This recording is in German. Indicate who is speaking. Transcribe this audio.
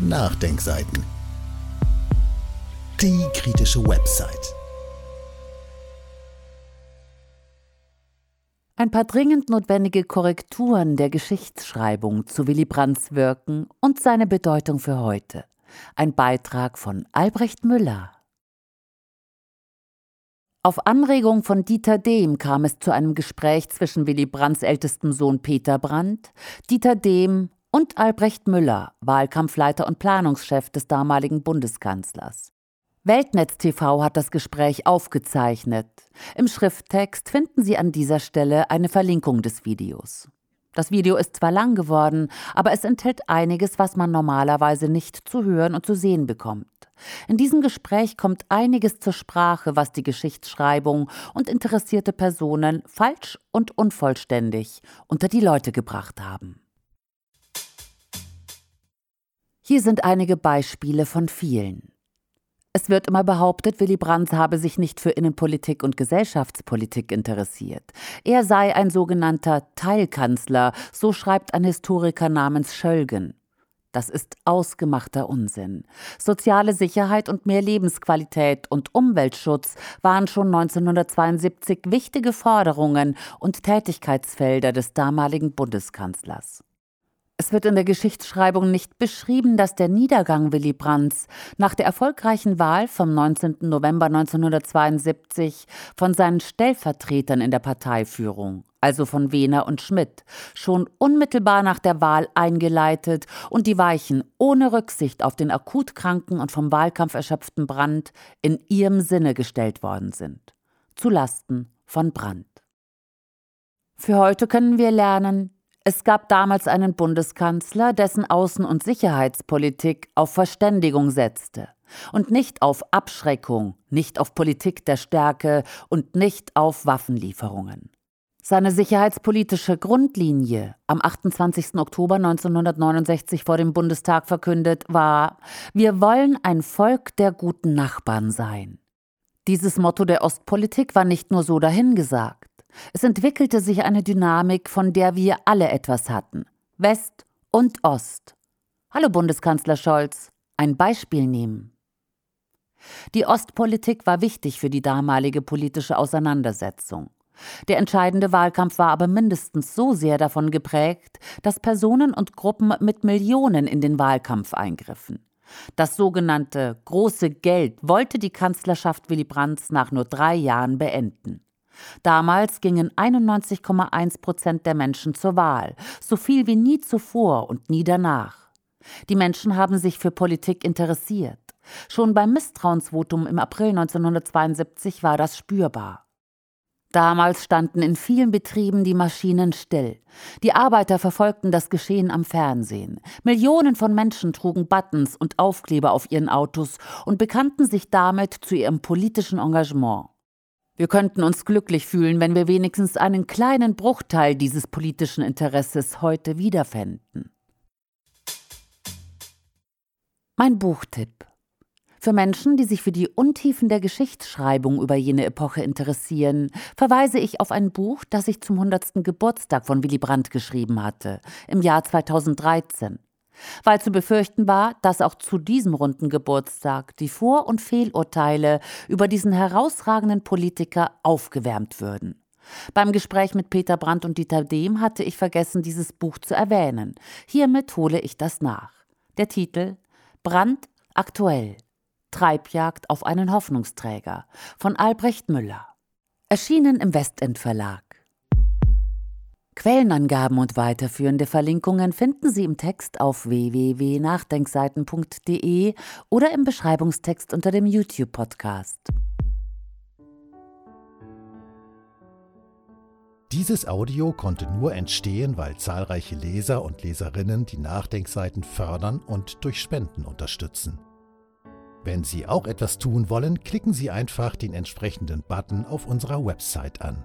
Speaker 1: Nachdenkseiten. Die kritische Website.
Speaker 2: Ein paar dringend notwendige Korrekturen der Geschichtsschreibung zu Willy Brandts Wirken und seine Bedeutung für heute. Ein Beitrag von Albrecht Müller. Auf Anregung von Dieter Dehm kam es zu einem Gespräch zwischen Willy Brandts ältestem Sohn Peter Brandt, Dieter Dehm und Albrecht Müller, Wahlkampfleiter und Planungschef des damaligen Bundeskanzlers. Weltnetz TV hat das Gespräch aufgezeichnet. Im Schrifttext finden Sie an dieser Stelle eine Verlinkung des Videos. Das Video ist zwar lang geworden, aber es enthält einiges, was man normalerweise nicht zu hören und zu sehen bekommt. In diesem Gespräch kommt einiges zur Sprache, was die Geschichtsschreibung und interessierte Personen falsch und unvollständig unter die Leute gebracht haben. Hier sind einige Beispiele von vielen. Es wird immer behauptet, Willy Brandt habe sich nicht für Innenpolitik und Gesellschaftspolitik interessiert. Er sei ein sogenannter Teilkanzler, so schreibt ein Historiker namens Schölgen. Das ist ausgemachter Unsinn. Soziale Sicherheit und mehr Lebensqualität und Umweltschutz waren schon 1972 wichtige Forderungen und Tätigkeitsfelder des damaligen Bundeskanzlers. Es wird in der Geschichtsschreibung nicht beschrieben, dass der Niedergang Willy Brandts nach der erfolgreichen Wahl vom 19. November 1972 von seinen Stellvertretern in der Parteiführung, also von Wehner und Schmidt, schon unmittelbar nach der Wahl eingeleitet und die Weichen ohne Rücksicht auf den akut kranken und vom Wahlkampf erschöpften Brandt in ihrem Sinne gestellt worden sind. Zu Lasten von Brandt. Für heute können wir lernen, es gab damals einen Bundeskanzler, dessen Außen- und Sicherheitspolitik auf Verständigung setzte und nicht auf Abschreckung, nicht auf Politik der Stärke und nicht auf Waffenlieferungen. Seine sicherheitspolitische Grundlinie, am 28. Oktober 1969 vor dem Bundestag verkündet, war, wir wollen ein Volk der guten Nachbarn sein. Dieses Motto der Ostpolitik war nicht nur so dahingesagt. Es entwickelte sich eine Dynamik, von der wir alle etwas hatten. West und Ost. Hallo Bundeskanzler Scholz, ein Beispiel nehmen. Die Ostpolitik war wichtig für die damalige politische Auseinandersetzung. Der entscheidende Wahlkampf war aber mindestens so sehr davon geprägt, dass Personen und Gruppen mit Millionen in den Wahlkampf eingriffen. Das sogenannte große Geld wollte die Kanzlerschaft Willy Brandts nach nur drei Jahren beenden. Damals gingen 91,1 Prozent der Menschen zur Wahl, so viel wie nie zuvor und nie danach. Die Menschen haben sich für Politik interessiert. Schon beim Misstrauensvotum im April 1972 war das spürbar. Damals standen in vielen Betrieben die Maschinen still. Die Arbeiter verfolgten das Geschehen am Fernsehen. Millionen von Menschen trugen Buttons und Aufkleber auf ihren Autos und bekannten sich damit zu ihrem politischen Engagement. Wir könnten uns glücklich fühlen, wenn wir wenigstens einen kleinen Bruchteil dieses politischen Interesses heute wiederfänden. Mein Buchtipp. Für Menschen, die sich für die Untiefen der Geschichtsschreibung über jene Epoche interessieren, verweise ich auf ein Buch, das ich zum 100. Geburtstag von Willy Brandt geschrieben hatte, im Jahr 2013 weil zu befürchten war, dass auch zu diesem runden Geburtstag die Vor- und Fehlurteile über diesen herausragenden Politiker aufgewärmt würden. Beim Gespräch mit Peter Brandt und Dieter Dehm hatte ich vergessen, dieses Buch zu erwähnen. Hiermit hole ich das nach. Der Titel Brandt aktuell. Treibjagd auf einen Hoffnungsträger von Albrecht Müller. Erschienen im Westend Verlag. Quellenangaben und weiterführende Verlinkungen finden Sie im Text auf www.nachdenkseiten.de oder im Beschreibungstext unter dem YouTube-Podcast.
Speaker 1: Dieses Audio konnte nur entstehen, weil zahlreiche Leser und Leserinnen die Nachdenkseiten fördern und durch Spenden unterstützen. Wenn Sie auch etwas tun wollen, klicken Sie einfach den entsprechenden Button auf unserer Website an.